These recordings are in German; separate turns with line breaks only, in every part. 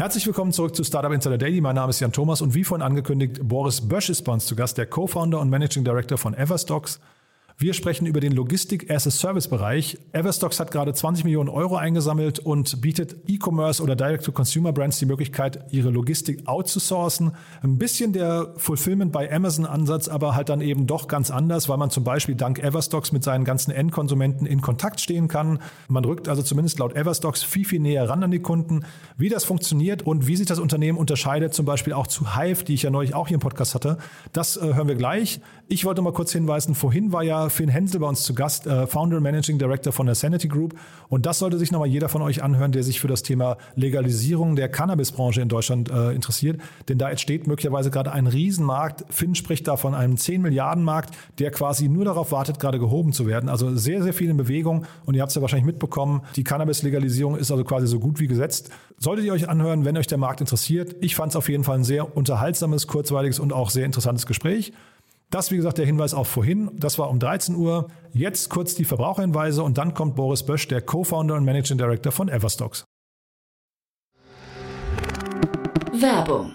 Herzlich willkommen zurück zu Startup Insider Daily. Mein Name ist Jan Thomas und wie vorhin angekündigt, Boris Bösch ist bei uns zu Gast, der Co-Founder und Managing Director von Everstocks. Wir sprechen über den Logistik-as-a-Service-Bereich. Everstocks hat gerade 20 Millionen Euro eingesammelt und bietet E-Commerce oder Direct-to-Consumer-Brands die Möglichkeit, ihre Logistik outzusourcen. Ein bisschen der Fulfillment bei Amazon-Ansatz, aber halt dann eben doch ganz anders, weil man zum Beispiel dank Everstocks mit seinen ganzen Endkonsumenten in Kontakt stehen kann. Man rückt also zumindest laut Everstocks viel, viel näher ran an die Kunden. Wie das funktioniert und wie sich das Unternehmen unterscheidet, zum Beispiel auch zu Hive, die ich ja neulich auch hier im Podcast hatte, das äh, hören wir gleich. Ich wollte mal kurz hinweisen, vorhin war ja Finn Hensel bei uns zu Gast, äh, Founder und Managing Director von der Sanity Group. Und das sollte sich nochmal jeder von euch anhören, der sich für das Thema Legalisierung der Cannabisbranche in Deutschland äh, interessiert. Denn da entsteht möglicherweise gerade ein Riesenmarkt. Finn spricht da von einem 10 Milliarden Markt, der quasi nur darauf wartet, gerade gehoben zu werden. Also sehr, sehr viel in Bewegung. Und ihr habt es ja wahrscheinlich mitbekommen, die Cannabis-Legalisierung ist also quasi so gut wie gesetzt. Solltet ihr euch anhören, wenn euch der Markt interessiert. Ich fand es auf jeden Fall ein sehr unterhaltsames, kurzweiliges und auch sehr interessantes Gespräch. Das, wie gesagt, der Hinweis auch vorhin. Das war um 13 Uhr. Jetzt kurz die Verbraucherhinweise und dann kommt Boris Bösch, der Co-Founder und Managing Director von Everstocks.
Werbung.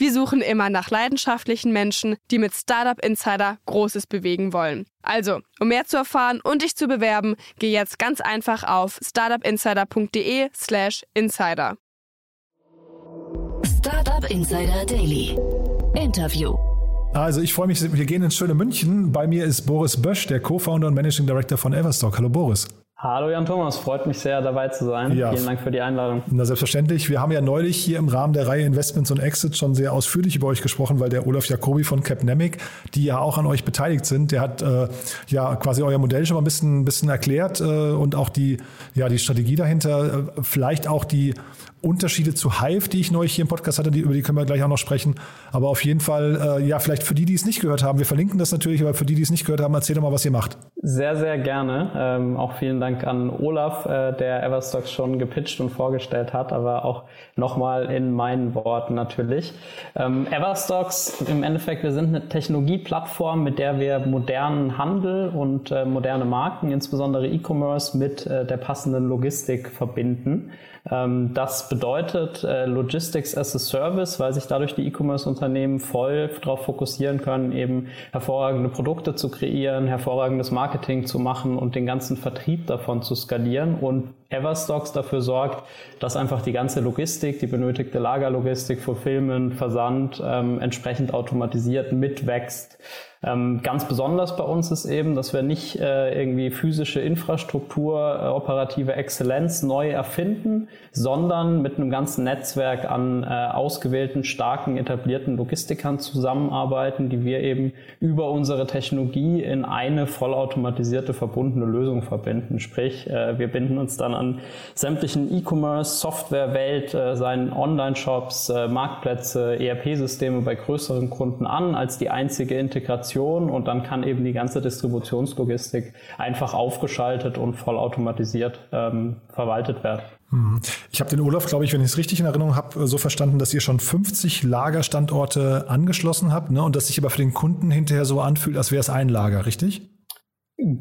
Wir suchen immer nach leidenschaftlichen Menschen, die mit Startup Insider Großes bewegen wollen. Also, um mehr zu erfahren und dich zu bewerben, geh jetzt ganz einfach auf startupinsider.de/slash insider.
Startup Insider Daily. Interview.
Also ich freue mich, wir gehen ins schöne München. Bei mir ist Boris Bösch, der Co-Founder und Managing Director von Everstock. Hallo Boris.
Hallo Jan Thomas, freut mich sehr dabei zu sein. Ja. Vielen Dank für die Einladung.
Na selbstverständlich. Wir haben ja neulich hier im Rahmen der Reihe Investments und Exits schon sehr ausführlich über euch gesprochen, weil der Olaf Jacobi von Capnemic, die ja auch an euch beteiligt sind, der hat äh, ja quasi euer Modell schon mal ein bisschen, ein bisschen erklärt äh, und auch die, ja, die Strategie dahinter, äh, vielleicht auch die Unterschiede zu Hive, die ich neulich hier im Podcast hatte, die, über die können wir gleich auch noch sprechen. Aber auf jeden Fall, äh, ja, vielleicht für die, die es nicht gehört haben, wir verlinken das natürlich, aber für die, die es nicht gehört haben, erzähl doch mal, was ihr macht.
Sehr, sehr gerne. Ähm, auch vielen Dank an Olaf, äh, der Everstocks schon gepitcht und vorgestellt hat, aber auch nochmal in meinen Worten natürlich. Ähm, Everstocks, im Endeffekt, wir sind eine Technologieplattform, mit der wir modernen Handel und äh, moderne Marken, insbesondere E-Commerce, mit äh, der passenden Logistik verbinden. Ähm, das bedeutet äh, Logistics as a Service, weil sich dadurch die E-Commerce-Unternehmen voll darauf fokussieren können, eben hervorragende Produkte zu kreieren, hervorragendes Marketing zu machen und den ganzen Vertrieb davon zu skalieren und Everstocks dafür sorgt, dass einfach die ganze Logistik, die benötigte Lagerlogistik, Fulfillment, Versand ähm, entsprechend automatisiert mitwächst. Ähm, ganz besonders bei uns ist eben, dass wir nicht äh, irgendwie physische Infrastruktur, äh, operative Exzellenz neu erfinden, sondern mit einem ganzen Netzwerk an äh, ausgewählten, starken, etablierten Logistikern zusammenarbeiten, die wir eben über unsere Technologie in eine vollautomatisierte, verbundene Lösung verbinden. Sprich, äh, wir binden uns dann an sämtlichen E-Commerce, Softwarewelt, äh, seinen Online-Shops, äh, Marktplätze, ERP-Systeme bei größeren Kunden an als die einzige Integration und dann kann eben die ganze Distributionslogistik einfach aufgeschaltet und vollautomatisiert ähm, verwaltet werden.
Mhm. Ich habe den Olaf, glaube ich, wenn ich es richtig in Erinnerung habe, so verstanden, dass ihr schon 50 Lagerstandorte angeschlossen habt ne? und dass sich aber für den Kunden hinterher so anfühlt, als wäre es ein Lager, richtig?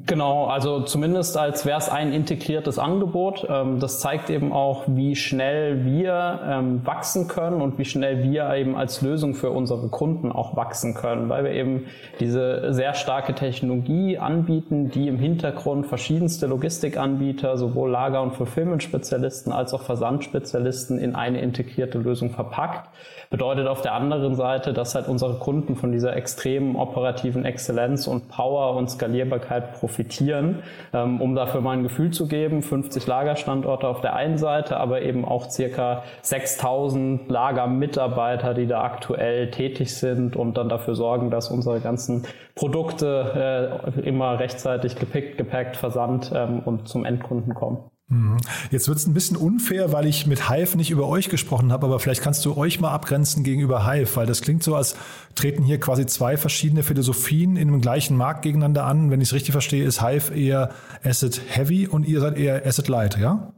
Genau, also zumindest als wäre es ein integriertes Angebot. Ähm, das zeigt eben auch, wie schnell wir ähm, wachsen können und wie schnell wir eben als Lösung für unsere Kunden auch wachsen können, weil wir eben diese sehr starke Technologie anbieten, die im Hintergrund verschiedenste Logistikanbieter, sowohl Lager- und Fulfillment-Spezialisten als auch Versandspezialisten in eine integrierte Lösung verpackt. Bedeutet auf der anderen Seite, dass halt unsere Kunden von dieser extremen operativen Exzellenz und Power und Skalierbarkeit profitieren. Ähm, um dafür mal ein Gefühl zu geben, 50 Lagerstandorte auf der einen Seite, aber eben auch circa 6000 Lagermitarbeiter, die da aktuell tätig sind und dann dafür sorgen, dass unsere ganzen Produkte äh, immer rechtzeitig gepickt, gepackt, versandt ähm, und zum Endkunden kommen.
Mhm. Jetzt wird es ein bisschen unfair, weil ich mit Hive nicht über euch gesprochen habe, aber vielleicht kannst du euch mal abgrenzen gegenüber Hive, weil das klingt so, als treten hier quasi zwei verschiedene Philosophien in dem gleichen Markt gegeneinander an. Wenn ich es richtig verstehe, ist Hive eher Asset Heavy und ihr seid eher Asset Light, ja?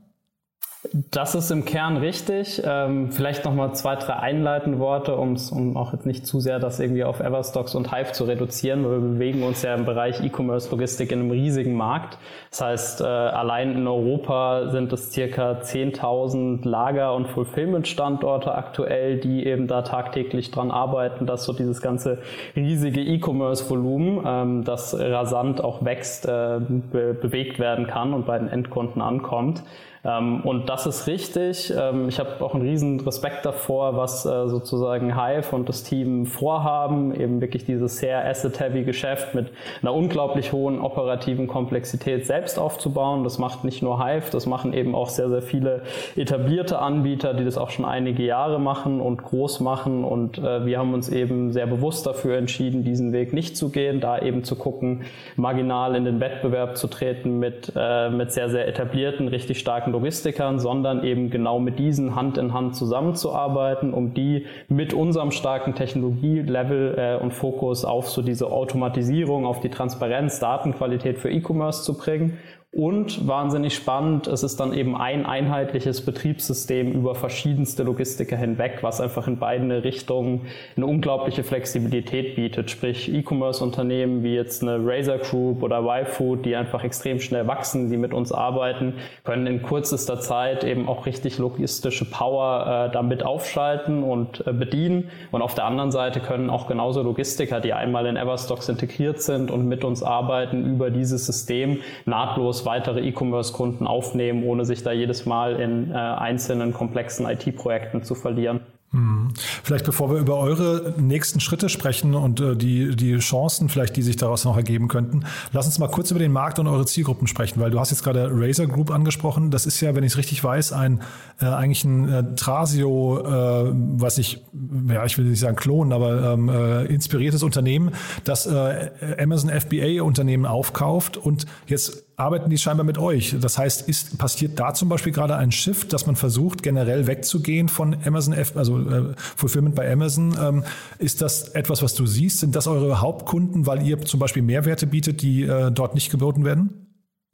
Das ist im Kern richtig. Ähm, vielleicht nochmal zwei, drei einleitende Worte, um's, um auch jetzt nicht zu sehr das irgendwie auf Everstocks und Hive zu reduzieren, weil wir bewegen uns ja im Bereich E-Commerce Logistik in einem riesigen Markt. Das heißt, äh, allein in Europa sind es circa 10.000 Lager- und Fulfillment-Standorte aktuell, die eben da tagtäglich dran arbeiten, dass so dieses ganze riesige E-Commerce-Volumen, ähm, das rasant auch wächst, äh, be bewegt werden kann und bei den Endkunden ankommt. Ähm, und das ist richtig. Ähm, ich habe auch einen riesen Respekt davor, was äh, sozusagen Hive und das Team vorhaben, eben wirklich dieses sehr asset-heavy Geschäft mit einer unglaublich hohen operativen Komplexität selbst aufzubauen. Das macht nicht nur Hive, das machen eben auch sehr, sehr viele etablierte Anbieter, die das auch schon einige Jahre machen und groß machen. Und äh, wir haben uns eben sehr bewusst dafür entschieden, diesen Weg nicht zu gehen, da eben zu gucken, marginal in den Wettbewerb zu treten mit, äh, mit sehr, sehr etablierten, richtig starken starken Logistikern, sondern eben genau mit diesen Hand in Hand zusammenzuarbeiten, um die mit unserem starken Technologielevel äh, und Fokus auf so diese Automatisierung, auf die Transparenz, Datenqualität für E-Commerce zu bringen und wahnsinnig spannend, es ist dann eben ein einheitliches Betriebssystem über verschiedenste Logistiker hinweg, was einfach in beiden Richtungen eine unglaubliche Flexibilität bietet. Sprich, E-Commerce-Unternehmen wie jetzt eine Razer Group oder YFood, die einfach extrem schnell wachsen, die mit uns arbeiten, können in kürzester Zeit eben auch richtig logistische Power äh, damit aufschalten und äh, bedienen. Und auf der anderen Seite können auch genauso Logistiker, die einmal in Everstocks integriert sind und mit uns arbeiten, über dieses System nahtlos weitere E-Commerce-Kunden aufnehmen, ohne sich da jedes Mal in äh, einzelnen komplexen IT-Projekten zu verlieren.
Mhm. Vielleicht bevor wir über eure nächsten Schritte sprechen und äh, die, die Chancen vielleicht, die sich daraus noch ergeben könnten, lass uns mal kurz über den Markt und eure Zielgruppen sprechen, weil du hast jetzt gerade Razer Group angesprochen. Das ist ja, wenn ich es richtig weiß, ein äh, eigentlich ein äh, Trasio, äh, was ich, ja, ich will nicht sagen Klon, aber ähm, äh, inspiriertes Unternehmen, das äh, Amazon FBA Unternehmen aufkauft und jetzt arbeiten die scheinbar mit euch. Das heißt, ist, passiert da zum Beispiel gerade ein Shift, dass man versucht, generell wegzugehen von Amazon, F, also äh, Fulfillment bei Amazon? Ähm, ist das etwas, was du siehst? Sind das eure Hauptkunden, weil ihr zum Beispiel Mehrwerte bietet, die äh, dort nicht geboten werden?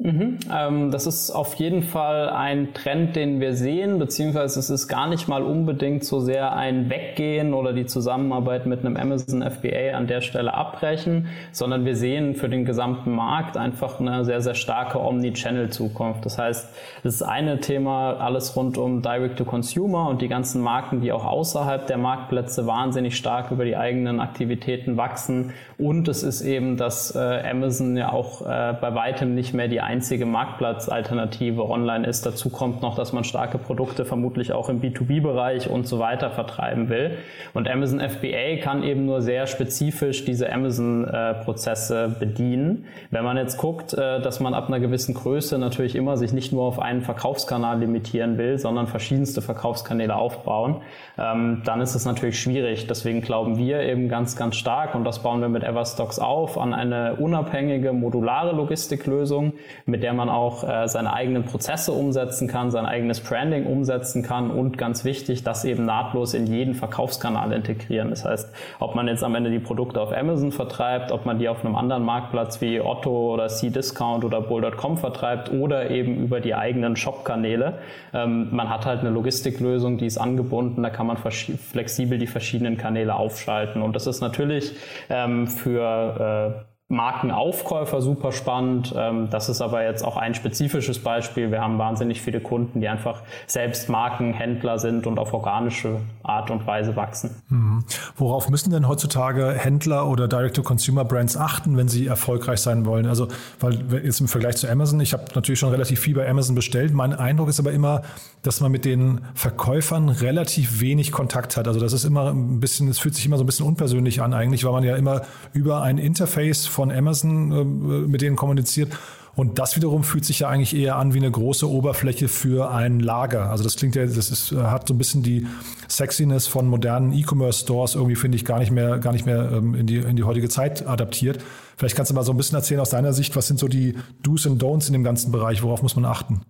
Mhm, ähm, das ist auf jeden Fall ein Trend, den wir sehen, beziehungsweise es ist gar nicht mal unbedingt so sehr ein Weggehen oder die Zusammenarbeit mit einem Amazon FBA an der Stelle abbrechen, sondern wir sehen für den gesamten Markt einfach eine sehr, sehr starke Omni-Channel-Zukunft. Das heißt, das ist eine Thema, alles rund um Direct-to-Consumer und die ganzen Marken, die auch außerhalb der Marktplätze wahnsinnig stark über die eigenen Aktivitäten wachsen. Und es ist eben, dass äh, Amazon ja auch äh, bei weitem nicht mehr die einzige Marktplatzalternative online ist. Dazu kommt noch, dass man starke Produkte vermutlich auch im B2B-Bereich und so weiter vertreiben will. Und Amazon FBA kann eben nur sehr spezifisch diese Amazon-Prozesse bedienen. Wenn man jetzt guckt, äh, dass man ab einer gewissen Größe natürlich immer sich nicht nur auf einen Verkaufskanal limitieren will, sondern verschiedenste Verkaufskanäle aufbauen, ähm, dann ist es natürlich schwierig. Deswegen glauben wir eben ganz, ganz stark, und das bauen wir mit Everstocks auf, an eine unabhängige, modulare Logistiklösung, mit der man auch äh, seine eigenen Prozesse umsetzen kann, sein eigenes Branding umsetzen kann und ganz wichtig, das eben nahtlos in jeden Verkaufskanal integrieren. Das heißt, ob man jetzt am Ende die Produkte auf Amazon vertreibt, ob man die auf einem anderen Marktplatz wie Otto oder C-Discount oder Bull.com vertreibt oder eben über die eigenen Shop-Kanäle. Ähm, man hat halt eine Logistiklösung, die ist angebunden, da kann man flexibel die verschiedenen Kanäle aufschalten. Und das ist natürlich ähm, für äh, Markenaufkäufer super spannend. Ähm, das ist aber jetzt auch ein spezifisches Beispiel. Wir haben wahnsinnig viele Kunden, die einfach selbst Markenhändler sind und auf organische Art und Weise wachsen.
Mhm. Worauf müssen denn heutzutage Händler oder Direct-to-Consumer-Brands achten, wenn sie erfolgreich sein wollen? Also, weil jetzt im Vergleich zu Amazon, ich habe natürlich schon relativ viel bei Amazon bestellt. Mein Eindruck ist aber immer, dass man mit den Verkäufern relativ wenig Kontakt hat. Also das ist immer ein bisschen, es fühlt sich immer so ein bisschen unpersönlich an eigentlich, weil man ja immer über ein Interface von Amazon äh, mit denen kommuniziert. Und das wiederum fühlt sich ja eigentlich eher an wie eine große Oberfläche für ein Lager. Also das klingt ja, das ist, hat so ein bisschen die Sexiness von modernen E-Commerce-Stores irgendwie, finde ich, gar nicht mehr, gar nicht mehr ähm, in, die, in die heutige Zeit adaptiert. Vielleicht kannst du mal so ein bisschen erzählen aus deiner Sicht, was sind so die Do's und Don'ts in dem ganzen Bereich, worauf muss man achten?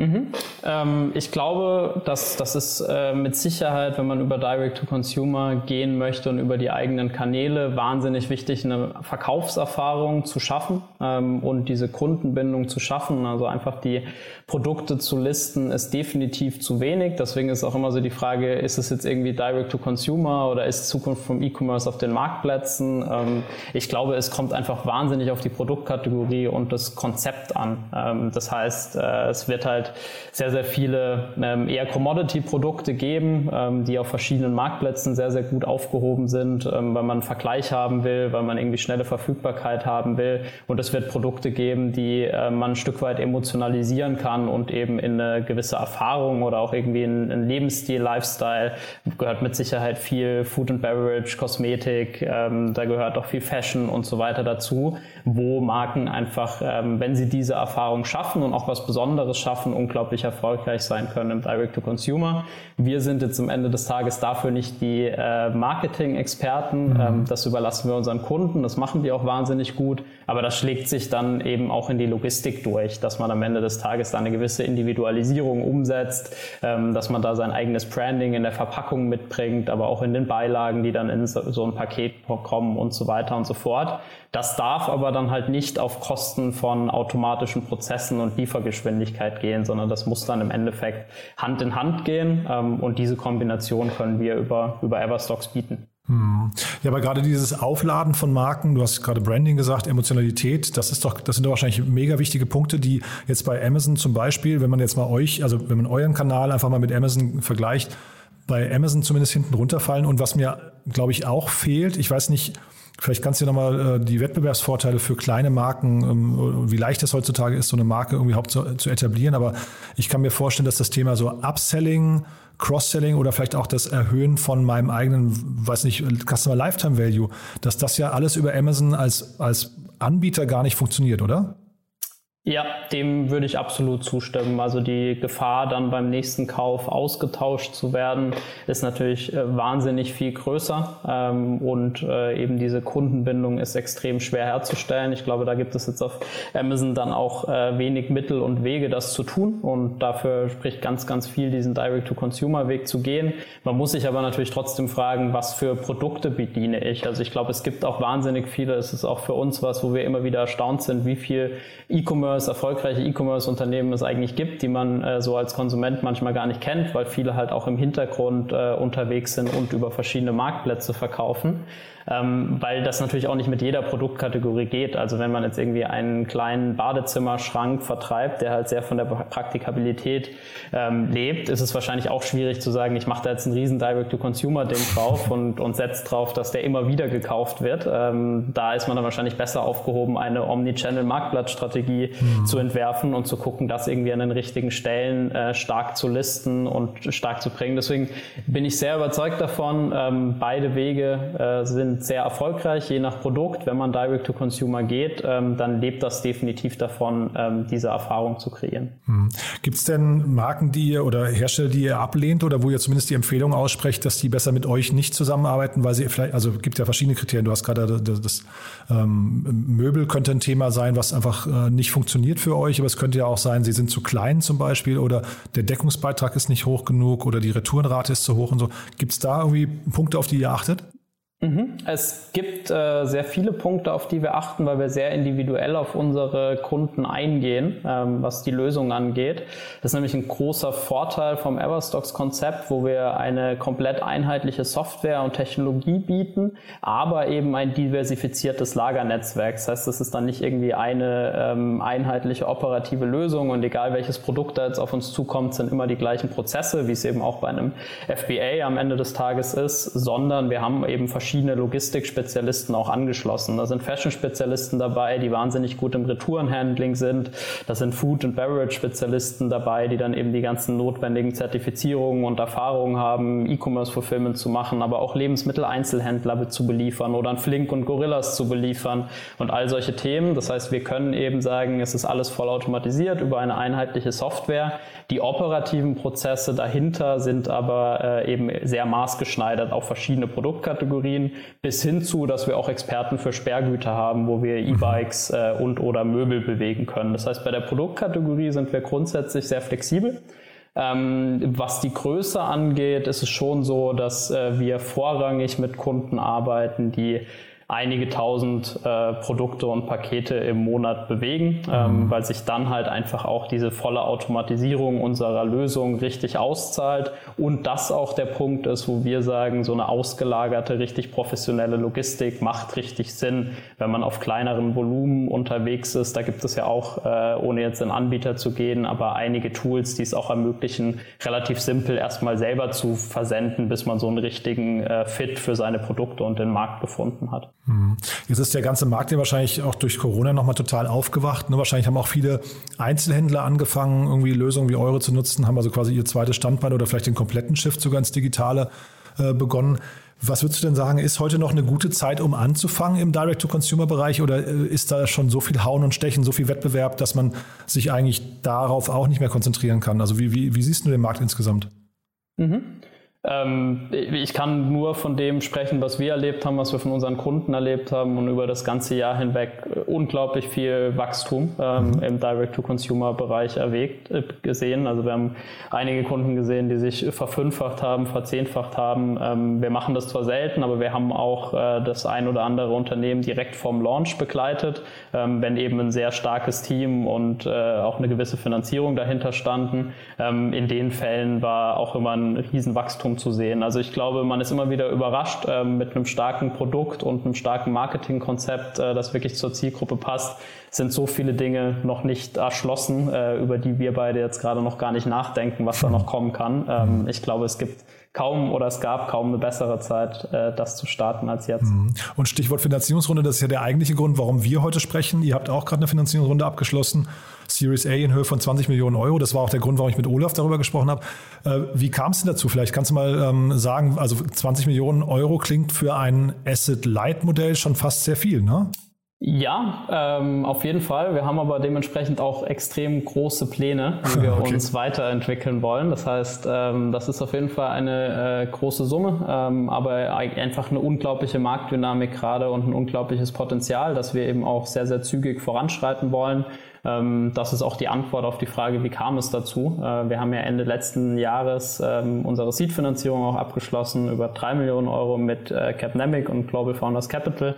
Mhm. Ähm, ich glaube, dass das ist äh, mit Sicherheit, wenn man über Direct-to-Consumer gehen möchte und über die eigenen Kanäle, wahnsinnig wichtig, eine Verkaufserfahrung zu schaffen ähm, und diese Kundenbindung zu schaffen. Also einfach die Produkte zu listen, ist definitiv zu wenig. Deswegen ist auch immer so die Frage, ist es jetzt irgendwie Direct-to-Consumer oder ist Zukunft vom E-Commerce auf den Marktplätzen? Ähm, ich glaube, es kommt einfach wahnsinnig auf die Produktkategorie und das Konzept an. Ähm, das heißt, äh, es wird halt sehr, sehr viele ähm, eher Commodity-Produkte geben, ähm, die auf verschiedenen Marktplätzen sehr, sehr gut aufgehoben sind, ähm, weil man einen Vergleich haben will, weil man irgendwie schnelle Verfügbarkeit haben will. Und es wird Produkte geben, die äh, man ein Stück weit emotionalisieren kann und eben in eine gewisse Erfahrung oder auch irgendwie in einen Lebensstil, Lifestyle gehört mit Sicherheit viel Food and Beverage, Kosmetik, ähm, da gehört auch viel Fashion und so weiter dazu, wo Marken einfach, ähm, wenn sie diese Erfahrung schaffen und auch was Besonderes schaffen, Sachen unglaublich erfolgreich sein können im Direct-to-Consumer. Wir sind jetzt am Ende des Tages dafür nicht die äh, Marketing-Experten. Mhm. Ähm, das überlassen wir unseren Kunden. Das machen die auch wahnsinnig gut. Aber das schlägt sich dann eben auch in die Logistik durch, dass man am Ende des Tages da eine gewisse Individualisierung umsetzt, ähm, dass man da sein eigenes Branding in der Verpackung mitbringt, aber auch in den Beilagen, die dann in so, so ein Paket kommen und so weiter und so fort. Das darf aber dann halt nicht auf Kosten von automatischen Prozessen und Liefergeschwindigkeit gehen, sondern das muss dann im Endeffekt Hand in Hand gehen. Ähm, und diese Kombination können wir über, über Everstocks bieten.
Hm. Ja, aber gerade dieses Aufladen von Marken, du hast gerade Branding gesagt, Emotionalität, das ist doch, das sind doch wahrscheinlich mega wichtige Punkte, die jetzt bei Amazon zum Beispiel, wenn man jetzt mal euch, also wenn man euren Kanal einfach mal mit Amazon vergleicht, bei Amazon zumindest hinten runterfallen. Und was mir, glaube ich, auch fehlt, ich weiß nicht, Vielleicht kannst du nochmal äh, die Wettbewerbsvorteile für kleine Marken, ähm, wie leicht es heutzutage ist, so eine Marke irgendwie überhaupt zu, zu etablieren. Aber ich kann mir vorstellen, dass das Thema so Upselling, Cross-Selling oder vielleicht auch das Erhöhen von meinem eigenen, weiß nicht, Customer Lifetime Value, dass das ja alles über Amazon als, als Anbieter gar nicht funktioniert, oder?
Ja, dem würde ich absolut zustimmen. Also die Gefahr, dann beim nächsten Kauf ausgetauscht zu werden, ist natürlich äh, wahnsinnig viel größer. Ähm, und äh, eben diese Kundenbindung ist extrem schwer herzustellen. Ich glaube, da gibt es jetzt auf Amazon dann auch äh, wenig Mittel und Wege, das zu tun. Und dafür spricht ganz, ganz viel, diesen Direct-to-Consumer-Weg zu gehen. Man muss sich aber natürlich trotzdem fragen, was für Produkte bediene ich. Also ich glaube, es gibt auch wahnsinnig viele. Es ist auch für uns was, wo wir immer wieder erstaunt sind, wie viel E-Commerce E-Commerce, erfolgreiche E-Commerce-Unternehmen es eigentlich gibt, die man äh, so als Konsument manchmal gar nicht kennt, weil viele halt auch im Hintergrund äh, unterwegs sind und über verschiedene Marktplätze verkaufen ähm, weil das natürlich auch nicht mit jeder Produktkategorie geht. Also wenn man jetzt irgendwie einen kleinen Badezimmerschrank vertreibt, der halt sehr von der Praktikabilität ähm, lebt, ist es wahrscheinlich auch schwierig zu sagen, ich mache da jetzt ein riesen Direct-to-Consumer-Ding drauf und, und setzt drauf, dass der immer wieder gekauft wird. Ähm, da ist man dann wahrscheinlich besser aufgehoben, eine Omnichannel-Marktplatzstrategie mhm. zu entwerfen und zu gucken, das irgendwie an den richtigen Stellen äh, stark zu listen und stark zu bringen. Deswegen bin ich sehr überzeugt davon. Ähm, beide Wege äh, sind sind sehr erfolgreich, je nach Produkt. Wenn man Direct to Consumer geht, ähm, dann lebt das definitiv davon, ähm, diese Erfahrung zu kreieren.
Hm. Gibt es denn Marken, die ihr oder Hersteller, die ihr ablehnt oder wo ihr zumindest die Empfehlung aussprecht, dass die besser mit euch nicht zusammenarbeiten, weil sie vielleicht, also gibt ja verschiedene Kriterien. Du hast gerade das, das ähm, Möbel könnte ein Thema sein, was einfach äh, nicht funktioniert für euch, aber es könnte ja auch sein, sie sind zu klein zum Beispiel oder der Deckungsbeitrag ist nicht hoch genug oder die Retourenrate ist zu hoch und so. Gibt es da irgendwie Punkte, auf die ihr achtet?
Mhm. Es gibt äh, sehr viele Punkte, auf die wir achten, weil wir sehr individuell auf unsere Kunden eingehen, ähm, was die Lösung angeht. Das ist nämlich ein großer Vorteil vom Everstocks-Konzept, wo wir eine komplett einheitliche Software und Technologie bieten, aber eben ein diversifiziertes Lagernetzwerk. Das heißt, es ist dann nicht irgendwie eine ähm, einheitliche operative Lösung und egal welches Produkt da jetzt auf uns zukommt, sind immer die gleichen Prozesse, wie es eben auch bei einem FBA am Ende des Tages ist, sondern wir haben eben verschiedene verschiedene Logistikspezialisten auch angeschlossen. Da sind Fashion-Spezialisten dabei, die wahnsinnig gut im Retourenhandling sind. Da sind Food- and Beverage-Spezialisten dabei, die dann eben die ganzen notwendigen Zertifizierungen und Erfahrungen haben, E-Commerce-Fulfillment zu machen, aber auch Lebensmitteleinzelhändler zu beliefern oder Flink und Gorillas zu beliefern und all solche Themen. Das heißt, wir können eben sagen, es ist alles vollautomatisiert über eine einheitliche Software. Die operativen Prozesse dahinter sind aber äh, eben sehr maßgeschneidert auf verschiedene Produktkategorien gehen, bis hin zu, dass wir auch Experten für Sperrgüter haben, wo wir E-Bikes äh, und oder Möbel bewegen können. Das heißt, bei der Produktkategorie sind wir grundsätzlich sehr flexibel. Ähm, was die Größe angeht, ist es schon so, dass äh, wir vorrangig mit Kunden arbeiten, die einige tausend äh, Produkte und Pakete im Monat bewegen, ähm, mhm. weil sich dann halt einfach auch diese volle Automatisierung unserer Lösung richtig auszahlt und das auch der Punkt ist, wo wir sagen, so eine ausgelagerte, richtig professionelle Logistik macht richtig Sinn, wenn man auf kleineren Volumen unterwegs ist. Da gibt es ja auch, äh, ohne jetzt in Anbieter zu gehen, aber einige Tools, die es auch ermöglichen, relativ simpel erstmal selber zu versenden, bis man so einen richtigen äh, Fit für seine Produkte und den Markt gefunden hat.
Mhm. Jetzt ist der ganze Markt ja wahrscheinlich auch durch Corona nochmal total aufgewacht. Ne? Wahrscheinlich haben auch viele Einzelhändler angefangen, irgendwie Lösungen wie eure zu nutzen, haben also quasi ihr zweites Standbein oder vielleicht den kompletten Shift sogar ins Digitale äh, begonnen. Was würdest du denn sagen, ist heute noch eine gute Zeit, um anzufangen im Direct-to-Consumer-Bereich oder äh, ist da schon so viel Hauen und Stechen, so viel Wettbewerb, dass man sich eigentlich darauf auch nicht mehr konzentrieren kann? Also wie, wie, wie siehst du den Markt insgesamt?
Mhm. Ähm, ich kann nur von dem sprechen, was wir erlebt haben, was wir von unseren Kunden erlebt haben und über das ganze Jahr hinweg unglaublich viel Wachstum ähm, mhm. im Direct-to-Consumer-Bereich erwägt, äh, gesehen. Also wir haben einige Kunden gesehen, die sich verfünffacht haben, verzehnfacht haben. Ähm, wir machen das zwar selten, aber wir haben auch äh, das ein oder andere Unternehmen direkt vom Launch begleitet, wenn eben ein sehr starkes Team und äh, auch eine gewisse Finanzierung dahinter standen. In den Fällen war auch immer ein Riesenwachstum Wachstum zu sehen. Also ich glaube, man ist immer wieder überrascht äh, mit einem starken Produkt und einem starken Marketingkonzept, äh, das wirklich zur Zielgruppe passt, sind so viele Dinge noch nicht erschlossen, äh, über die wir beide jetzt gerade noch gar nicht nachdenken, was da noch kommen kann. Ähm, ich glaube, es gibt kaum oder es gab kaum eine bessere Zeit, äh, das zu starten als jetzt. Mhm.
Und Stichwort Finanzierungsrunde, das ist ja der eigentliche Grund, warum wir heute sprechen. Ihr habt auch gerade eine Finanzierungsrunde abgeschlossen, Series A in Höhe von 20 Millionen Euro. Das war auch der Grund, warum ich mit Olaf darüber gesprochen habe. Äh, wie kam es denn dazu? Vielleicht kannst du mal ähm, sagen, also 20 Millionen Euro klingt für ein Asset-Light-Modell schon fast sehr viel, ne?
Ja, ähm, auf jeden Fall. Wir haben aber dementsprechend auch extrem große Pläne, wie wir okay. uns weiterentwickeln wollen. Das heißt, ähm, das ist auf jeden Fall eine äh, große Summe, ähm, aber einfach eine unglaubliche Marktdynamik gerade und ein unglaubliches Potenzial, dass wir eben auch sehr, sehr zügig voranschreiten wollen. Ähm, das ist auch die Antwort auf die Frage, wie kam es dazu. Äh, wir haben ja Ende letzten Jahres ähm, unsere Seed-Finanzierung auch abgeschlossen über drei Millionen Euro mit äh, Capnemic und Global Founders Capital.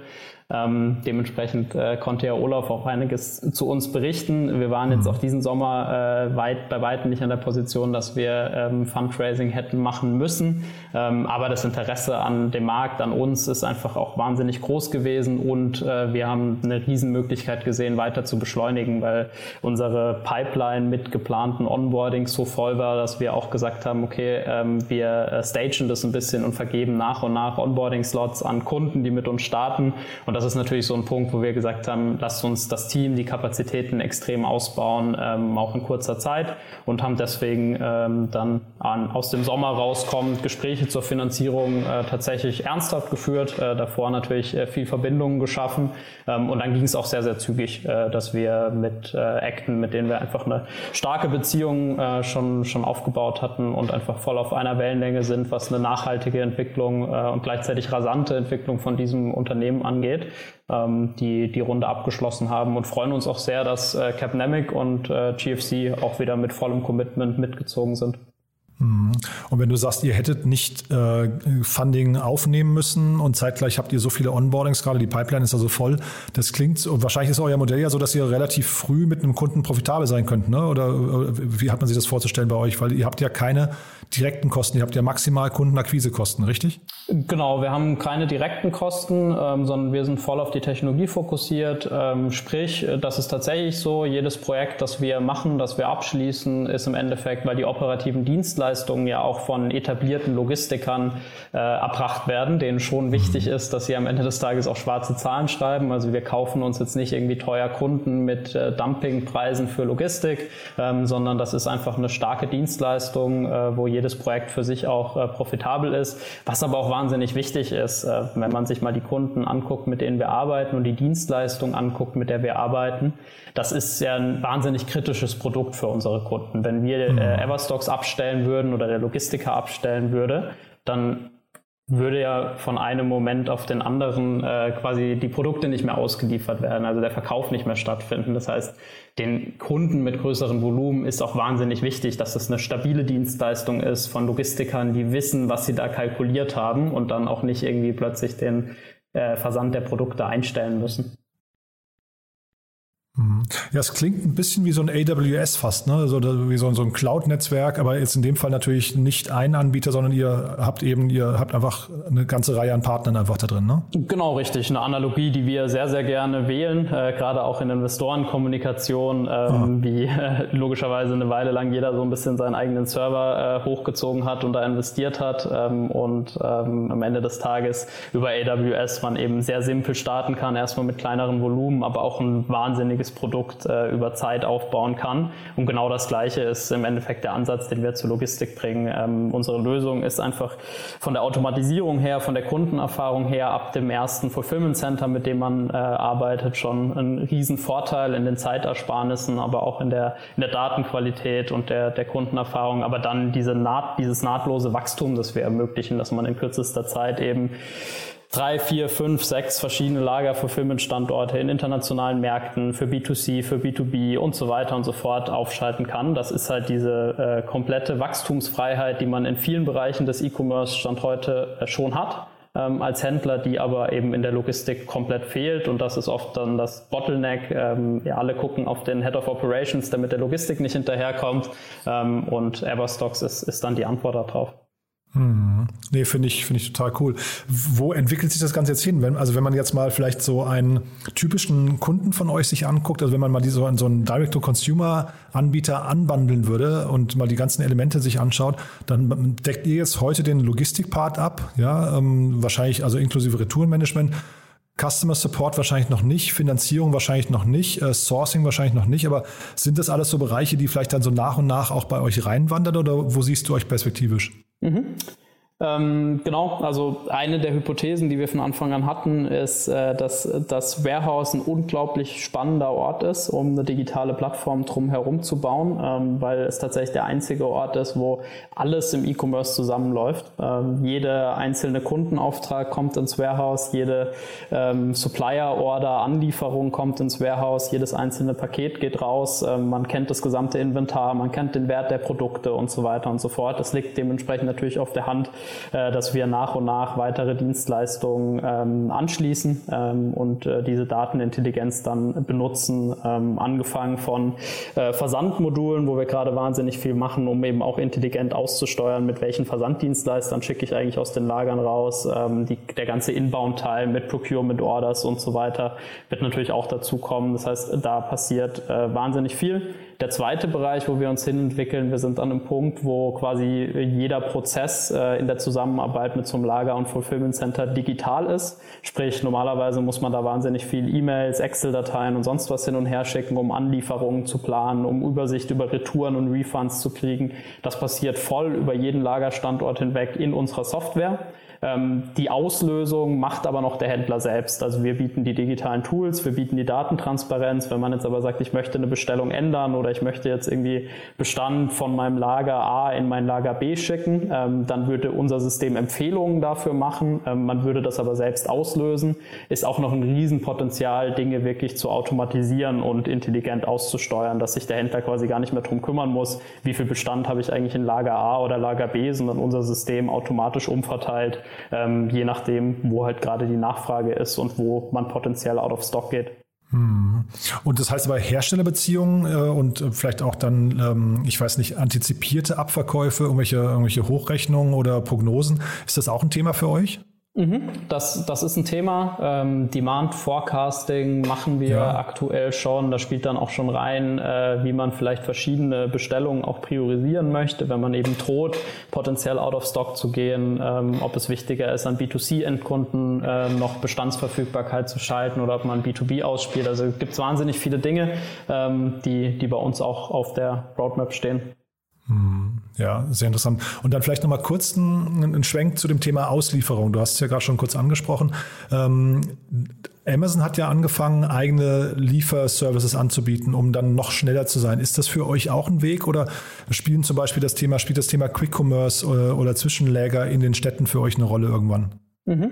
Ähm, dementsprechend äh, konnte ja Olaf auch einiges zu uns berichten. Wir waren jetzt mhm. auch diesen Sommer äh, weit, bei weitem nicht an der Position, dass wir ähm, Fundraising hätten machen müssen. Ähm, aber das Interesse an dem Markt, an uns ist einfach auch wahnsinnig groß gewesen und äh, wir haben eine Riesenmöglichkeit gesehen, weiter zu beschleunigen, weil unsere Pipeline mit geplanten Onboardings so voll war, dass wir auch gesagt haben, okay, ähm, wir äh, stagen das ein bisschen und vergeben nach und nach Onboarding-Slots an Kunden, die mit uns starten. Und das das ist natürlich so ein Punkt, wo wir gesagt haben, lasst uns das Team, die Kapazitäten extrem ausbauen, ähm, auch in kurzer Zeit und haben deswegen ähm, dann an, aus dem Sommer rauskommend Gespräche zur Finanzierung äh, tatsächlich ernsthaft geführt, äh, davor natürlich äh, viel Verbindungen geschaffen ähm, und dann ging es auch sehr, sehr zügig, äh, dass wir mit äh, Acton, mit denen wir einfach eine starke Beziehung äh, schon, schon aufgebaut hatten und einfach voll auf einer Wellenlänge sind, was eine nachhaltige Entwicklung und gleichzeitig rasante Entwicklung von diesem Unternehmen angeht ähm, die die Runde abgeschlossen haben und freuen uns auch sehr, dass äh, Capnemic und äh, GFC auch wieder mit vollem Commitment mitgezogen sind.
Mhm. Und wenn du sagst, ihr hättet nicht äh, Funding aufnehmen müssen und zeitgleich habt ihr so viele Onboardings, gerade die Pipeline ist also voll, das klingt, und wahrscheinlich ist euer Modell ja so, dass ihr relativ früh mit einem Kunden profitabel sein könnt, ne? Oder, oder wie hat man sich das vorzustellen bei euch? Weil ihr habt ja keine direkten Kosten, ihr habt ja maximal Kundenakquisekosten, richtig?
Genau, wir haben keine direkten Kosten, ähm, sondern wir sind voll auf die Technologie fokussiert. Ähm, sprich, das ist tatsächlich so, jedes Projekt, das wir machen, das wir abschließen, ist im Endeffekt, weil die operativen Dienstleistungen ja auch von etablierten Logistikern äh, erbracht werden, denen schon wichtig mhm. ist, dass sie am Ende des Tages auch schwarze Zahlen schreiben. Also wir kaufen uns jetzt nicht irgendwie teuer Kunden mit äh, Dumpingpreisen für Logistik, ähm, sondern das ist einfach eine starke Dienstleistung, äh, wo jedes Projekt für sich auch äh, profitabel ist. Was aber auch wahnsinnig wichtig ist, äh, wenn man sich mal die Kunden anguckt, mit denen wir arbeiten und die Dienstleistung anguckt, mit der wir arbeiten. Das ist ja ein wahnsinnig kritisches Produkt für unsere Kunden. Wenn wir mhm. äh, Everstocks abstellen würden oder der Logistiker abstellen würde, dann würde ja von einem Moment auf den anderen äh, quasi die Produkte nicht mehr ausgeliefert werden, also der Verkauf nicht mehr stattfinden. Das heißt, den Kunden mit größeren Volumen ist auch wahnsinnig wichtig, dass es eine stabile Dienstleistung ist von Logistikern, die wissen, was sie da kalkuliert haben und dann auch nicht irgendwie plötzlich den äh, Versand der Produkte einstellen müssen.
Mhm. Ja, es klingt ein bisschen wie so ein AWS fast, ne? Also wie so, so ein Cloud-Netzwerk, aber jetzt in dem Fall natürlich nicht ein Anbieter, sondern ihr habt eben, ihr habt einfach eine ganze Reihe an Partnern einfach da drin, ne?
Genau, richtig. Eine Analogie, die wir sehr, sehr gerne wählen, äh, gerade auch in Investorenkommunikation, ähm, ah. wie äh, logischerweise eine Weile lang jeder so ein bisschen seinen eigenen Server äh, hochgezogen hat und da investiert hat ähm, und ähm, am Ende des Tages über AWS man eben sehr simpel starten kann, erstmal mit kleineren Volumen, aber auch ein wahnsinniges hochwertiges Produkt äh, über Zeit aufbauen kann. Und genau das Gleiche ist im Endeffekt der Ansatz, den wir zur Logistik bringen. Ähm, unsere Lösung ist einfach von der Automatisierung her, von der Kundenerfahrung her ab dem ersten Fulfillment Center, mit dem man äh, arbeitet, schon ein Riesenvorteil in den Zeitersparnissen, aber auch in der, in der Datenqualität und der, der Kundenerfahrung. Aber dann diese Naht, dieses nahtlose Wachstum, das wir ermöglichen, dass man in kürzester Zeit eben drei, vier, fünf, sechs verschiedene Lager-Fulfillment-Standorte in internationalen Märkten für B2C, für B2B und so weiter und so fort aufschalten kann. Das ist halt diese äh, komplette Wachstumsfreiheit, die man in vielen Bereichen des E-Commerce Stand heute äh, schon hat. Ähm, als Händler, die aber eben in der Logistik komplett fehlt. Und das ist oft dann das Bottleneck. Ähm, ja, alle gucken auf den Head of Operations, der mit der Logistik nicht hinterherkommt. Ähm, und Everstocks ist, ist dann die Antwort darauf.
Hm. Nee, finde ich, finde ich total cool. Wo entwickelt sich das Ganze jetzt hin? Wenn, also wenn man jetzt mal vielleicht so einen typischen Kunden von euch sich anguckt, also wenn man mal diese, so einen Direct-to-Consumer-Anbieter anbandeln würde und mal die ganzen Elemente sich anschaut, dann deckt ihr jetzt heute den Logistik-Part ab, ja, ähm, wahrscheinlich also inklusive Retourenmanagement. Customer Support wahrscheinlich noch nicht, Finanzierung wahrscheinlich noch nicht, äh, Sourcing wahrscheinlich noch nicht, aber sind das alles so Bereiche, die vielleicht dann so nach und nach auch bei euch reinwandern oder wo siehst du euch perspektivisch?
Mhm. Ähm, genau, also eine der Hypothesen, die wir von Anfang an hatten, ist, äh, dass das Warehouse ein unglaublich spannender Ort ist, um eine digitale Plattform drumherum zu bauen, ähm, weil es tatsächlich der einzige Ort ist, wo alles im E-Commerce zusammenläuft. Ähm, jeder einzelne Kundenauftrag kommt ins Warehouse, jede ähm, Supplier-Order, Anlieferung kommt ins Warehouse, jedes einzelne Paket geht raus, ähm, man kennt das gesamte Inventar, man kennt den Wert der Produkte und so weiter und so fort. Das liegt dementsprechend natürlich auf der Hand, dass wir nach und nach weitere Dienstleistungen ähm, anschließen ähm, und äh, diese Datenintelligenz dann benutzen, ähm, angefangen von äh, Versandmodulen, wo wir gerade wahnsinnig viel machen, um eben auch intelligent auszusteuern, mit welchen Versanddienstleistern schicke ich eigentlich aus den Lagern raus. Die, der ganze Inbound-Teil mit Procurement Orders und so weiter wird natürlich auch dazu kommen. Das heißt, da passiert äh, wahnsinnig viel. Der zweite Bereich, wo wir uns hin entwickeln, wir sind an einem Punkt, wo quasi jeder Prozess äh, in der Zusammenarbeit mit so einem Lager- und Fulfillment Center digital ist. Sprich, normalerweise muss man da wahnsinnig viel E-Mails, Excel-Dateien und sonst was hin und her schicken, um Anlieferungen zu planen, um Übersicht über Retouren und Refunds zu kriegen. Das passiert voll über jeden Lagerstandort hinweg in unserer Software. Ähm, die Auslösung macht aber noch der Händler selbst. Also wir bieten die digitalen Tools, wir bieten die Datentransparenz. Wenn man jetzt aber sagt, ich möchte eine Bestellung ändern oder ich möchte jetzt irgendwie Bestand von meinem Lager A in mein Lager B schicken, ähm, dann würde unser System Empfehlungen dafür machen. Ähm, man würde das aber selbst auslösen. Ist auch noch ein Riesenpotenzial, Dinge wirklich zu automatisieren und intelligent auszusteuern, dass sich der Händler quasi gar nicht mehr drum kümmern muss, wie viel Bestand habe ich eigentlich in Lager A oder Lager B, sondern unser System automatisch umverteilt ähm, je nachdem, wo halt gerade die Nachfrage ist und wo man potenziell out of stock geht.
Hm. Und das heißt aber Herstellerbeziehungen äh, und vielleicht auch dann, ähm, ich weiß nicht, antizipierte Abverkäufe, irgendwelche, irgendwelche Hochrechnungen oder Prognosen, ist das auch ein Thema für euch?
Mhm, das, das ist ein Thema. Ähm, Demand Forecasting machen wir ja. aktuell schon. Da spielt dann auch schon rein, äh, wie man vielleicht verschiedene Bestellungen auch priorisieren möchte, wenn man eben droht, potenziell out of stock zu gehen, ähm, ob es wichtiger ist, an B2C-Endkunden äh, noch Bestandsverfügbarkeit zu schalten oder ob man B2B ausspielt. Also gibt es wahnsinnig viele Dinge, ähm, die, die bei uns auch auf der Roadmap stehen.
Hm, ja, sehr interessant. Und dann vielleicht nochmal kurz einen, Schwenk zu dem Thema Auslieferung. Du hast es ja gerade schon kurz angesprochen. Ähm, Amazon hat ja angefangen, eigene Lieferservices anzubieten, um dann noch schneller zu sein. Ist das für euch auch ein Weg oder spielen zum Beispiel das Thema, spielt das Thema Quick Commerce oder, oder Zwischenläger in den Städten für euch eine Rolle irgendwann?
Mhm.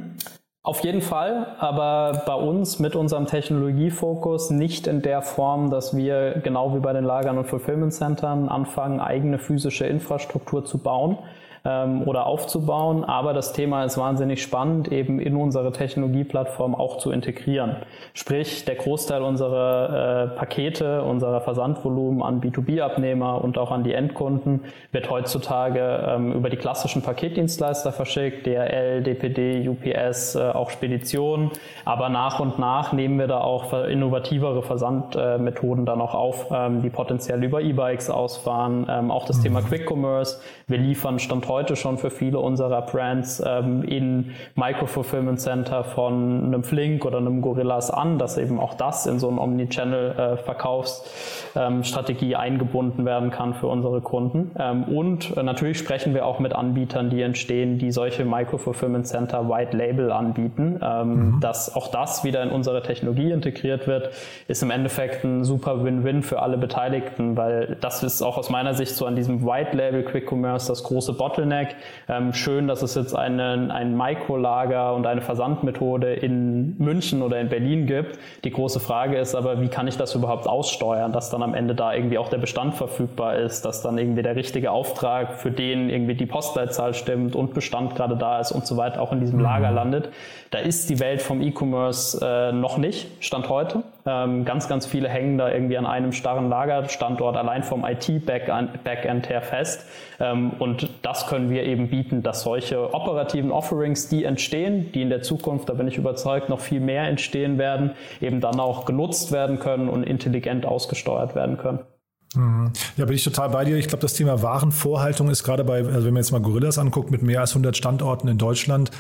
Auf jeden Fall, aber bei uns mit unserem Technologiefokus nicht in der Form, dass wir genau wie bei den Lagern und Fulfillment Centern anfangen, eigene physische Infrastruktur zu bauen, ähm, oder aufzubauen. Aber das Thema ist wahnsinnig spannend, eben in unsere Technologieplattform auch zu integrieren. Sprich, der Großteil unserer äh, Pakete, unserer Versandvolumen an B2B-Abnehmer und auch an die Endkunden wird heutzutage ähm, über die klassischen Paketdienstleister verschickt, DRL, DPD, UPS, äh, auch Speditionen. Aber nach und nach nehmen wir da auch innovativere Versandmethoden äh, dann auch auf, ähm, die potenziell über E-Bikes ausfahren. Ähm, auch das Thema Quick Commerce. Wir liefern Stand heute schon für viele unserer Brands ähm, in Micro-Fulfillment Center von einem Flink oder einem Gorillas an, dass eben auch das in so eine Omnichannel-Verkaufsstrategie äh, eingebunden werden kann für unsere Kunden. Ähm, und äh, natürlich sprechen wir auch mit Anbietern, die entstehen, die solche Micro-Fulfillment Center White Label anbieten. Ähm, mhm. Dass auch das wieder in unsere Technologie integriert wird, ist im Endeffekt ein super Win-Win für alle Beteiligten, weil das ist auch aus meiner Sicht so an diesem White Label Quick Commerce das große Bottom Bottleneck. Ähm, schön, dass es jetzt einen, ein Mikrolager und eine Versandmethode in München oder in Berlin gibt. Die große Frage ist aber, wie kann ich das überhaupt aussteuern, dass dann am Ende da irgendwie auch der Bestand verfügbar ist, dass dann irgendwie der richtige Auftrag, für den irgendwie die Postleitzahl stimmt und Bestand gerade da ist und so weiter auch in diesem mhm. Lager landet. Da ist die Welt vom E-Commerce äh, noch nicht, Stand heute. Ähm, ganz, ganz viele hängen da irgendwie an einem starren Lagerstandort allein vom IT-Backend her fest. Ähm, und das können wir eben bieten, dass solche operativen Offerings, die entstehen, die in der Zukunft, da bin ich überzeugt, noch viel mehr entstehen werden, eben dann auch genutzt werden können und intelligent ausgesteuert werden können.
Mhm. Ja, bin ich total bei dir. Ich glaube, das Thema Warenvorhaltung ist gerade bei, also wenn man jetzt mal Gorillas anguckt, mit mehr als 100 Standorten in Deutschland,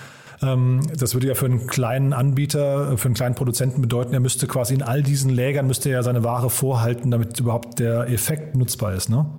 das würde ja für einen kleinen Anbieter, für einen kleinen Produzenten bedeuten, er müsste quasi in all diesen Lägern müsste er seine Ware vorhalten, damit überhaupt der Effekt nutzbar ist, ne?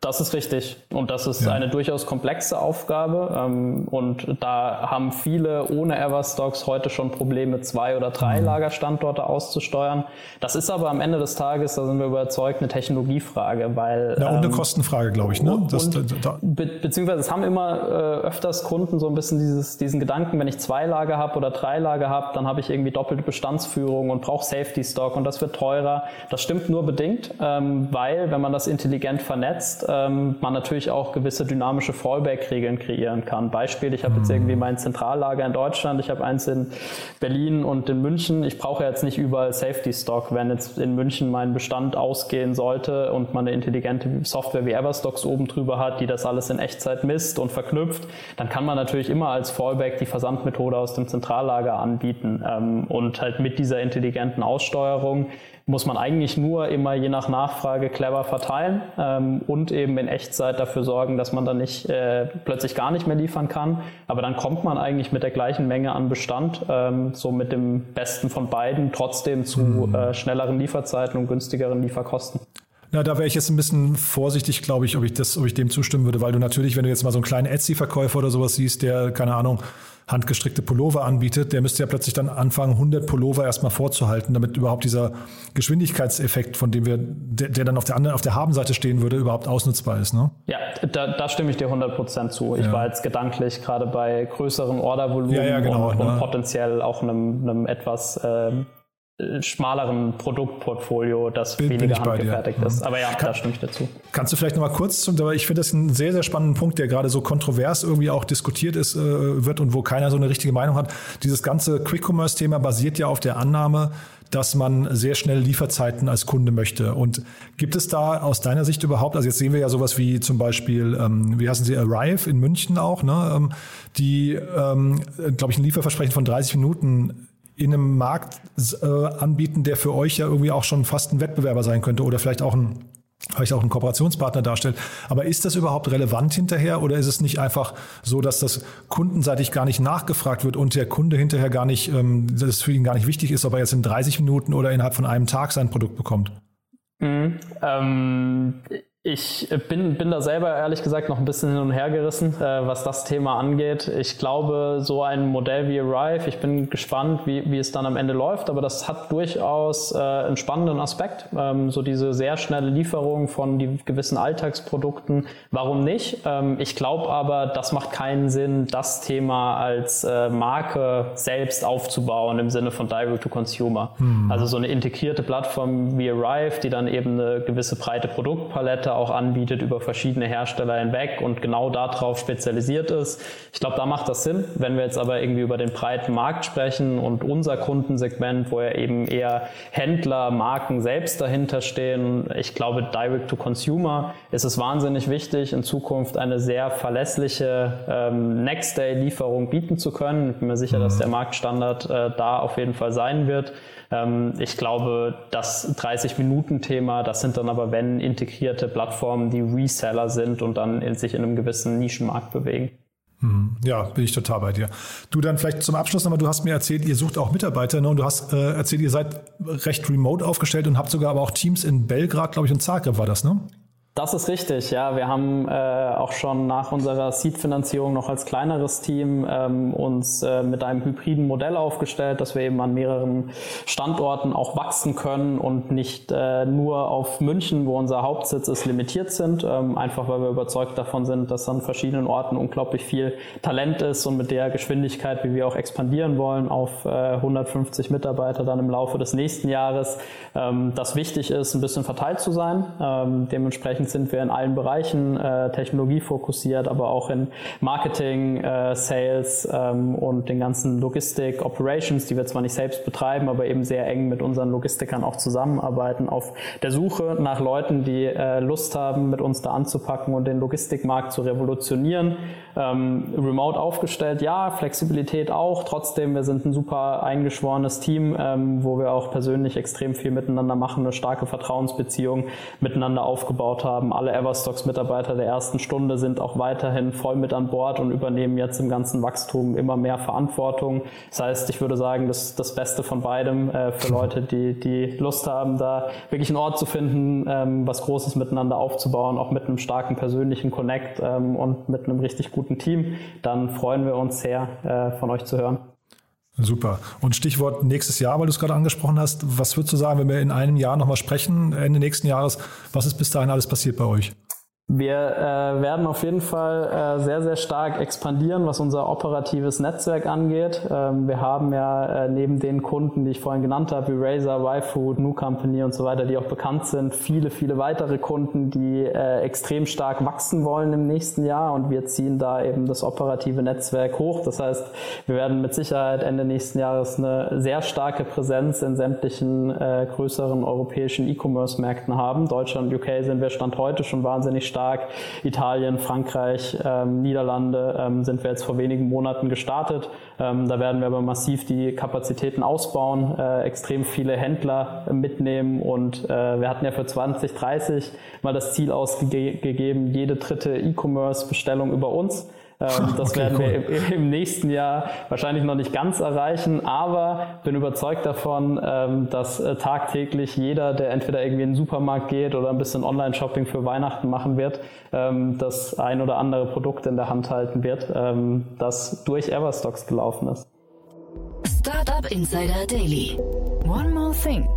Das ist richtig. Und das ist ja. eine durchaus komplexe Aufgabe. Ähm, und da haben viele ohne Everstocks heute schon Probleme, zwei oder drei mhm. Lagerstandorte auszusteuern. Das ist aber am Ende des Tages, da sind wir überzeugt, eine Technologiefrage, weil.
Ja, und eine ähm, Kostenfrage, glaube ich, ne?
Das, und, da, be beziehungsweise es haben immer äh, öfters Kunden so ein bisschen dieses, diesen Gedanken, wenn ich zwei Lager habe oder drei Lager habe, dann habe ich irgendwie doppelte Bestandsführung und brauche Safety Stock und das wird teurer. Das stimmt nur bedingt, ähm, weil, wenn man das intelligent vernetzt, ähm, man natürlich auch gewisse dynamische Fallback-Regeln kreieren kann. Beispiel, ich habe jetzt irgendwie mein Zentrallager in Deutschland, ich habe eins in Berlin und in München. Ich brauche jetzt nicht überall Safety Stock. Wenn jetzt in München mein Bestand ausgehen sollte und man eine intelligente Software wie Everstocks oben drüber hat, die das alles in Echtzeit misst und verknüpft, dann kann man natürlich immer als Fallback die Versandmethode aus dem Zentrallager anbieten. Ähm, und halt mit dieser intelligenten Aussteuerung muss man eigentlich nur immer je nach Nachfrage clever verteilen ähm, und eben in Echtzeit dafür sorgen, dass man dann nicht äh, plötzlich gar nicht mehr liefern kann. Aber dann kommt man eigentlich mit der gleichen Menge an Bestand, ähm, so mit dem besten von beiden, trotzdem zu mhm. äh, schnelleren Lieferzeiten und günstigeren Lieferkosten.
Na, da wäre ich jetzt ein bisschen vorsichtig, glaube ich, ob ich das, ob ich dem zustimmen würde, weil du natürlich, wenn du jetzt mal so einen kleinen Etsy-Verkäufer oder sowas siehst, der, keine Ahnung, handgestrickte Pullover anbietet, der müsste ja plötzlich dann anfangen, 100 Pullover erstmal vorzuhalten, damit überhaupt dieser Geschwindigkeitseffekt, von dem wir, der, der dann auf der anderen, auf der Habenseite stehen würde, überhaupt ausnutzbar ist, ne?
Ja, da, da stimme ich dir 100 Prozent zu. Ich ja. war jetzt gedanklich gerade bei größeren Ordervolumen
ja, ja, genau,
und, und ne? potenziell auch einem, einem etwas äh, schmaleren Produktportfolio, das bin, weniger bin handgefertigt ist. Aber ja, Kann, da stimme ich dazu.
Kannst du vielleicht nochmal kurz zum, ich finde das einen sehr, sehr spannenden Punkt, der gerade so kontrovers irgendwie auch diskutiert ist, äh, wird und wo keiner so eine richtige Meinung hat. Dieses ganze Quick-Commerce-Thema basiert ja auf der Annahme, dass man sehr schnell Lieferzeiten als Kunde möchte. Und gibt es da aus deiner Sicht überhaupt, also jetzt sehen wir ja sowas wie zum Beispiel, ähm, wie heißen sie, Arrive in München auch, ne, ähm, die, ähm, glaube ich, ein Lieferversprechen von 30 Minuten in einem Markt äh, anbieten, der für euch ja irgendwie auch schon fast ein Wettbewerber sein könnte oder vielleicht auch ein vielleicht auch einen Kooperationspartner darstellt. Aber ist das überhaupt relevant hinterher oder ist es nicht einfach so, dass das kundenseitig gar nicht nachgefragt wird und der Kunde hinterher gar nicht, ähm, dass es für ihn gar nicht wichtig ist, ob er jetzt in 30 Minuten oder innerhalb von einem Tag sein Produkt bekommt?
Mhm, ähm, ich bin, bin da selber ehrlich gesagt noch ein bisschen hin und her gerissen, äh, was das Thema angeht. Ich glaube, so ein Modell wie Arrive, ich bin gespannt, wie, wie es dann am Ende läuft, aber das hat durchaus äh, einen spannenden Aspekt. Ähm, so diese sehr schnelle Lieferung von die gewissen Alltagsprodukten, warum nicht? Ähm, ich glaube aber, das macht keinen Sinn, das Thema als äh, Marke selbst aufzubauen im Sinne von Direct to Consumer. Hm. Also so eine integrierte Plattform wie Arrive, die dann eben eine gewisse breite Produktpalette auch anbietet über verschiedene Hersteller hinweg und genau darauf spezialisiert ist. Ich glaube, da macht das Sinn. Wenn wir jetzt aber irgendwie über den breiten Markt sprechen und unser Kundensegment, wo ja eben eher Händler, Marken selbst dahinter stehen, ich glaube, Direct to Consumer ist es wahnsinnig wichtig, in Zukunft eine sehr verlässliche ähm, Next-Day-Lieferung bieten zu können. Ich bin mir sicher, dass mhm. der Marktstandard äh, da auf jeden Fall sein wird. Ähm, ich glaube, das 30-Minuten-Thema, das sind dann aber, wenn integrierte Plattformen, die Reseller sind und dann in, sich in einem gewissen Nischenmarkt bewegen.
Mhm. Ja, bin ich total bei dir. Du dann vielleicht zum Abschluss nochmal, du hast mir erzählt, ihr sucht auch Mitarbeiter ne? und du hast äh, erzählt, ihr seid recht remote aufgestellt und habt sogar aber auch Teams in Belgrad, glaube ich, und Zagreb war das, ne?
Das ist richtig, ja. Wir haben äh, auch schon nach unserer Seed-Finanzierung noch als kleineres Team ähm, uns äh, mit einem hybriden Modell aufgestellt, dass wir eben an mehreren Standorten auch wachsen können und nicht äh, nur auf München, wo unser Hauptsitz ist, limitiert sind. Ähm, einfach weil wir überzeugt davon sind, dass an verschiedenen Orten unglaublich viel Talent ist und mit der Geschwindigkeit, wie wir auch expandieren wollen, auf äh, 150 Mitarbeiter dann im Laufe des nächsten Jahres, ähm, das wichtig ist, ein bisschen verteilt zu sein. Ähm, dementsprechend sind wir in allen Bereichen äh, Technologie fokussiert, aber auch in Marketing, äh, Sales ähm, und den ganzen Logistik, Operations, die wir zwar nicht selbst betreiben, aber eben sehr eng mit unseren Logistikern auch zusammenarbeiten, auf der Suche nach Leuten, die äh, Lust haben, mit uns da anzupacken und den Logistikmarkt zu revolutionieren. Ähm, remote aufgestellt, ja, Flexibilität auch. Trotzdem, wir sind ein super eingeschworenes Team, ähm, wo wir auch persönlich extrem viel miteinander machen, eine starke Vertrauensbeziehung miteinander aufgebaut haben haben. Alle Everstocks-Mitarbeiter der ersten Stunde sind auch weiterhin voll mit an Bord und übernehmen jetzt im ganzen Wachstum immer mehr Verantwortung. Das heißt, ich würde sagen, das das Beste von beidem äh, für Leute, die, die Lust haben, da wirklich einen Ort zu finden, ähm, was Großes miteinander aufzubauen, auch mit einem starken persönlichen Connect ähm, und mit einem richtig guten Team. Dann freuen wir uns sehr, äh, von euch zu hören.
Super. Und Stichwort nächstes Jahr, weil du es gerade angesprochen hast. Was würdest du sagen, wenn wir in einem Jahr nochmal sprechen, Ende nächsten Jahres, was ist bis dahin alles passiert bei euch?
Wir äh, werden auf jeden Fall äh, sehr, sehr stark expandieren, was unser operatives Netzwerk angeht. Ähm, wir haben ja äh, neben den Kunden, die ich vorhin genannt habe, wie Razer, YFood, New Company und so weiter, die auch bekannt sind, viele, viele weitere Kunden, die äh, extrem stark wachsen wollen im nächsten Jahr und wir ziehen da eben das operative Netzwerk hoch. Das heißt, wir werden mit Sicherheit Ende nächsten Jahres eine sehr starke Präsenz in sämtlichen äh, größeren europäischen E-Commerce-Märkten haben. Deutschland und UK sind wir Stand heute schon wahnsinnig stark stark. Italien, Frankreich, ähm, Niederlande ähm, sind wir jetzt vor wenigen Monaten gestartet. Ähm, da werden wir aber massiv die Kapazitäten ausbauen, äh, extrem viele Händler mitnehmen und äh, wir hatten ja für 2030 mal das Ziel ausgegeben, jede dritte E-Commerce-Bestellung über uns das okay, werden cool. wir im, nächsten Jahr wahrscheinlich noch nicht ganz erreichen, aber bin überzeugt davon, ähm, dass äh, tagtäglich jeder, der entweder irgendwie in den Supermarkt geht oder ein bisschen Online-Shopping für Weihnachten machen wird, ähm, das ein oder andere Produkt in der Hand halten wird, das durch Everstocks gelaufen ist.
Startup Insider Daily. One more thing.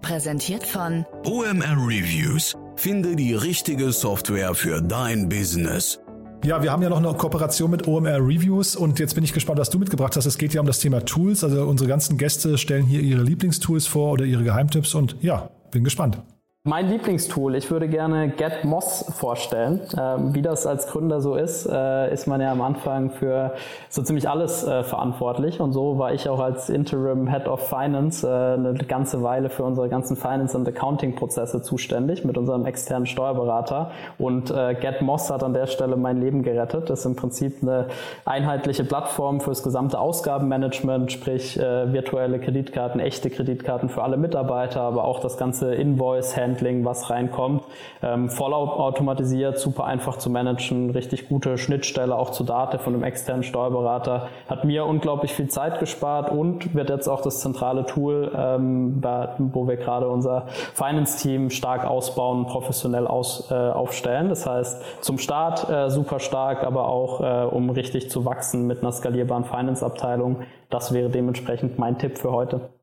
Präsentiert von
OMR Reviews. Finde die richtige Software für dein Business.
Ja, wir haben ja noch eine Kooperation mit OMR Reviews und jetzt bin ich gespannt, was du mitgebracht hast. Es geht ja um das Thema Tools. Also unsere ganzen Gäste stellen hier ihre Lieblingstools vor oder ihre Geheimtipps und ja, bin gespannt.
Mein Lieblingstool, ich würde gerne GetMoss vorstellen. Ähm, wie das als Gründer so ist, äh, ist man ja am Anfang für so ziemlich alles äh, verantwortlich. Und so war ich auch als Interim Head of Finance äh, eine ganze Weile für unsere ganzen Finance- und Accounting-Prozesse zuständig mit unserem externen Steuerberater. Und äh, GetMoss hat an der Stelle mein Leben gerettet. Das ist im Prinzip eine einheitliche Plattform fürs gesamte Ausgabenmanagement, sprich äh, virtuelle Kreditkarten, echte Kreditkarten für alle Mitarbeiter, aber auch das ganze Invoice-Handling Handling, was reinkommt. Ähm, voll automatisiert, super einfach zu managen, richtig gute Schnittstelle auch zu Date von einem externen Steuerberater. Hat mir unglaublich viel Zeit gespart und wird jetzt auch das zentrale Tool, ähm, wo wir gerade unser Finance-Team stark ausbauen, professionell aus, äh, aufstellen. Das heißt, zum Start äh, super stark, aber auch äh, um richtig zu wachsen mit einer skalierbaren Finance-Abteilung. Das wäre dementsprechend mein Tipp für heute.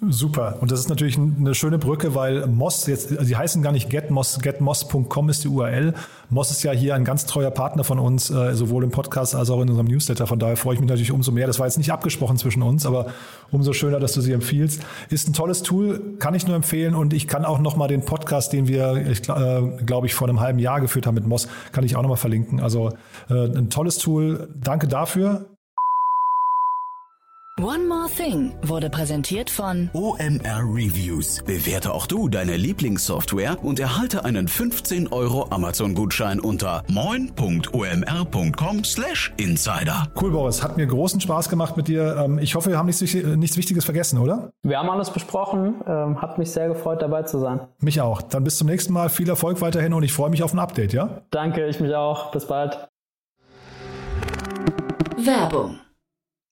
Super. Und das ist natürlich eine schöne Brücke, weil Moss jetzt, also die heißen gar nicht getmoss, getmoss.com ist die URL. Moss ist ja hier ein ganz treuer Partner von uns, äh, sowohl im Podcast als auch in unserem Newsletter. Von daher freue ich mich natürlich umso mehr. Das war jetzt nicht abgesprochen zwischen uns, aber umso schöner, dass du sie empfiehlst. Ist ein tolles Tool, kann ich nur empfehlen. Und ich kann auch nochmal den Podcast, den wir, ich äh, glaube ich, vor einem halben Jahr geführt haben mit Moss, kann ich auch nochmal verlinken. Also äh, ein tolles Tool. Danke dafür.
One More Thing wurde präsentiert von
OMR Reviews. Bewerte auch du deine Lieblingssoftware und erhalte einen 15 Euro Amazon-Gutschein unter moin.omr.com/insider.
Cool, Boris. Hat mir großen Spaß gemacht mit dir. Ähm, ich hoffe, wir haben nichts, nichts Wichtiges vergessen, oder?
Wir haben alles besprochen. Ähm, hat mich sehr gefreut, dabei zu sein.
Mich auch. Dann bis zum nächsten Mal. Viel Erfolg weiterhin und ich freue mich auf ein Update, ja?
Danke, ich mich auch. Bis bald.
Werbung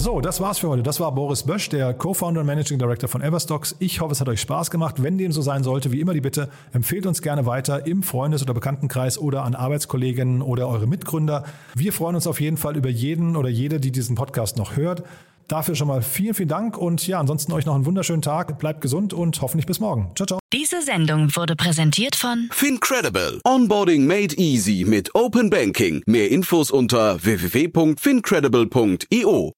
So, das war's für heute. Das war Boris Bösch, der Co-Founder und Managing Director von Everstocks. Ich hoffe, es hat euch Spaß gemacht. Wenn dem so sein sollte, wie immer die Bitte, empfehlt uns gerne weiter im Freundes- oder Bekanntenkreis oder an Arbeitskolleginnen oder eure Mitgründer. Wir freuen uns auf jeden Fall über jeden oder jede, die diesen Podcast noch hört. Dafür schon mal vielen, vielen Dank und ja, ansonsten euch noch einen wunderschönen Tag. Bleibt gesund und hoffentlich bis morgen. Ciao, ciao.
Diese Sendung wurde präsentiert von
Fincredible. Onboarding made easy mit Open Banking. Mehr Infos unter www.fincredible.io.